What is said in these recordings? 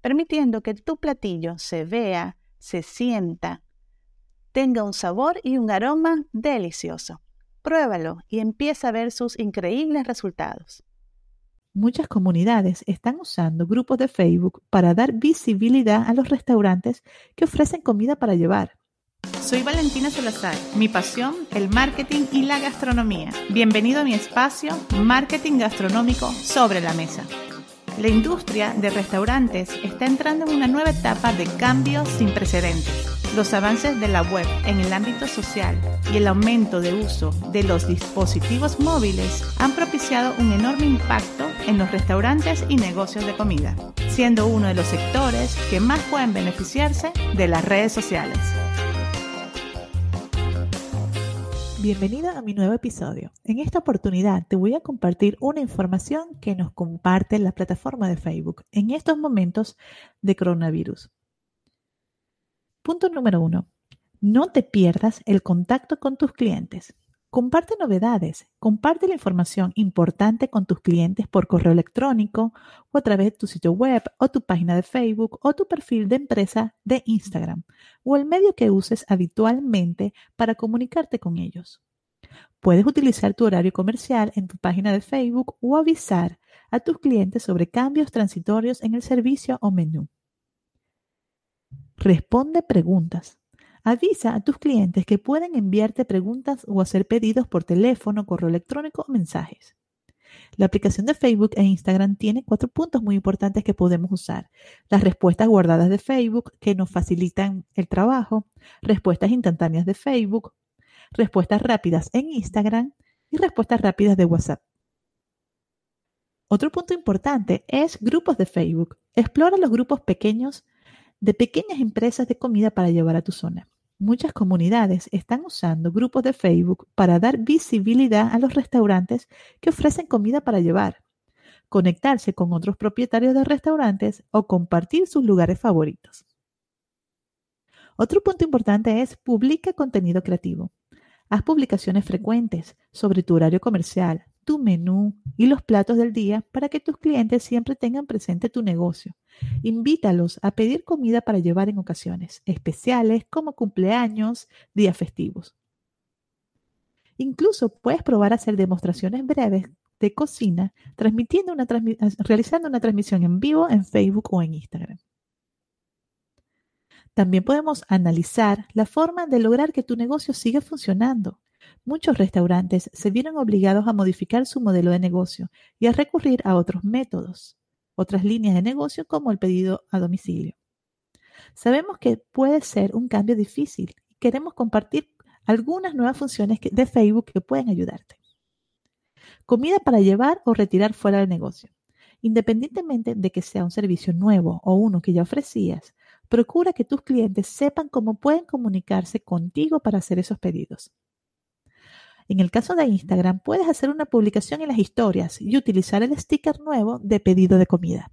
permitiendo que tu platillo se vea, se sienta, tenga un sabor y un aroma delicioso. Pruébalo y empieza a ver sus increíbles resultados. Muchas comunidades están usando grupos de Facebook para dar visibilidad a los restaurantes que ofrecen comida para llevar. Soy Valentina Salazar. Mi pasión, el marketing y la gastronomía. Bienvenido a mi espacio Marketing Gastronómico sobre la Mesa. La industria de restaurantes está entrando en una nueva etapa de cambios sin precedentes los avances de la web en el ámbito social y el aumento de uso de los dispositivos móviles han propiciado un enorme impacto en los restaurantes y negocios de comida, siendo uno de los sectores que más pueden beneficiarse de las redes sociales. Bienvenida a mi nuevo episodio. En esta oportunidad te voy a compartir una información que nos comparte la plataforma de Facebook en estos momentos de coronavirus. Punto número uno. No te pierdas el contacto con tus clientes. Comparte novedades, comparte la información importante con tus clientes por correo electrónico o a través de tu sitio web o tu página de Facebook o tu perfil de empresa de Instagram o el medio que uses habitualmente para comunicarte con ellos. Puedes utilizar tu horario comercial en tu página de Facebook o avisar a tus clientes sobre cambios transitorios en el servicio o menú. Responde preguntas. Avisa a tus clientes que pueden enviarte preguntas o hacer pedidos por teléfono, correo electrónico o mensajes. La aplicación de Facebook e Instagram tiene cuatro puntos muy importantes que podemos usar. Las respuestas guardadas de Facebook que nos facilitan el trabajo, respuestas instantáneas de Facebook, respuestas rápidas en Instagram y respuestas rápidas de WhatsApp. Otro punto importante es grupos de Facebook. Explora los grupos pequeños de pequeñas empresas de comida para llevar a tu zona. Muchas comunidades están usando grupos de Facebook para dar visibilidad a los restaurantes que ofrecen comida para llevar, conectarse con otros propietarios de restaurantes o compartir sus lugares favoritos. Otro punto importante es publica contenido creativo. Haz publicaciones frecuentes sobre tu horario comercial, tu menú y los platos del día para que tus clientes siempre tengan presente tu negocio. Invítalos a pedir comida para llevar en ocasiones especiales como cumpleaños, días festivos. Incluso puedes probar a hacer demostraciones breves de cocina transmitiendo una realizando una transmisión en vivo en Facebook o en Instagram. También podemos analizar la forma de lograr que tu negocio siga funcionando Muchos restaurantes se vieron obligados a modificar su modelo de negocio y a recurrir a otros métodos, otras líneas de negocio como el pedido a domicilio. Sabemos que puede ser un cambio difícil y queremos compartir algunas nuevas funciones de Facebook que pueden ayudarte. Comida para llevar o retirar fuera del negocio. Independientemente de que sea un servicio nuevo o uno que ya ofrecías, procura que tus clientes sepan cómo pueden comunicarse contigo para hacer esos pedidos. En el caso de Instagram, puedes hacer una publicación en las historias y utilizar el sticker nuevo de pedido de comida,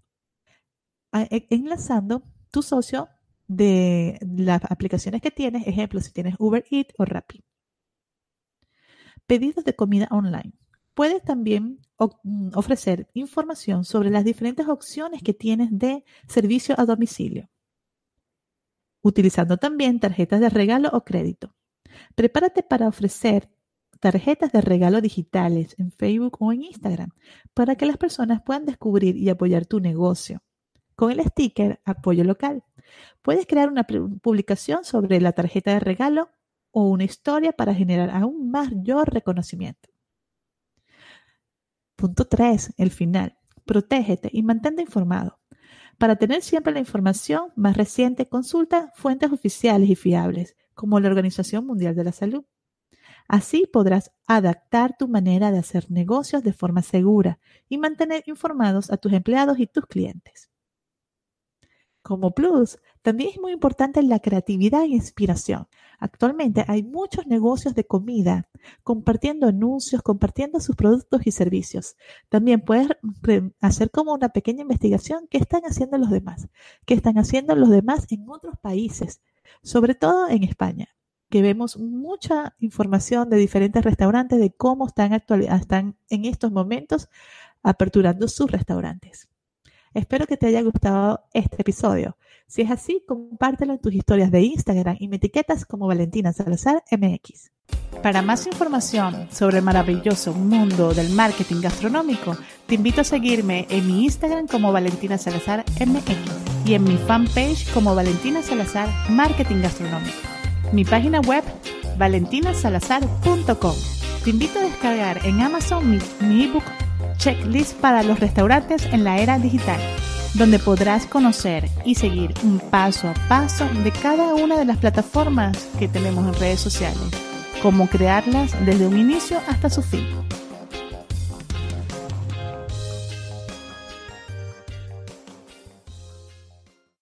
e, enlazando tu socio de las aplicaciones que tienes, ejemplo, si tienes Uber Eats o Rappi. Pedidos de comida online. Puedes también mm, ofrecer información sobre las diferentes opciones que tienes de servicio a domicilio, utilizando también tarjetas de regalo o crédito. Prepárate para ofrecer tarjetas de regalo digitales en Facebook o en Instagram para que las personas puedan descubrir y apoyar tu negocio. Con el sticker Apoyo Local, puedes crear una publicación sobre la tarjeta de regalo o una historia para generar aún mayor reconocimiento. Punto 3. El final. Protégete y mantente informado. Para tener siempre la información más reciente, consulta fuentes oficiales y fiables, como la Organización Mundial de la Salud. Así podrás adaptar tu manera de hacer negocios de forma segura y mantener informados a tus empleados y tus clientes. Como plus, También es muy importante la creatividad e inspiración. Actualmente hay muchos negocios de comida compartiendo anuncios, compartiendo sus productos y servicios. También puedes hacer como una pequeña investigación qué están haciendo los demás, qué están haciendo los demás en otros países, sobre todo en España, que vemos mucha información de diferentes restaurantes de cómo están, están en estos momentos aperturando sus restaurantes. Espero que te haya gustado este episodio. Si es así, compártelo en tus historias de Instagram y me etiquetas como Valentina Salazar MX. Para más información sobre el maravilloso mundo del marketing gastronómico, te invito a seguirme en mi Instagram como Valentina Salazar MX y en mi fanpage como Valentina Salazar Marketing Gastronómico. Mi página web valentinasalazar.com. Te invito a descargar en Amazon mi, mi ebook checklist para los restaurantes en la era digital, donde podrás conocer y seguir un paso a paso de cada una de las plataformas que tenemos en redes sociales, cómo crearlas desde un inicio hasta su fin.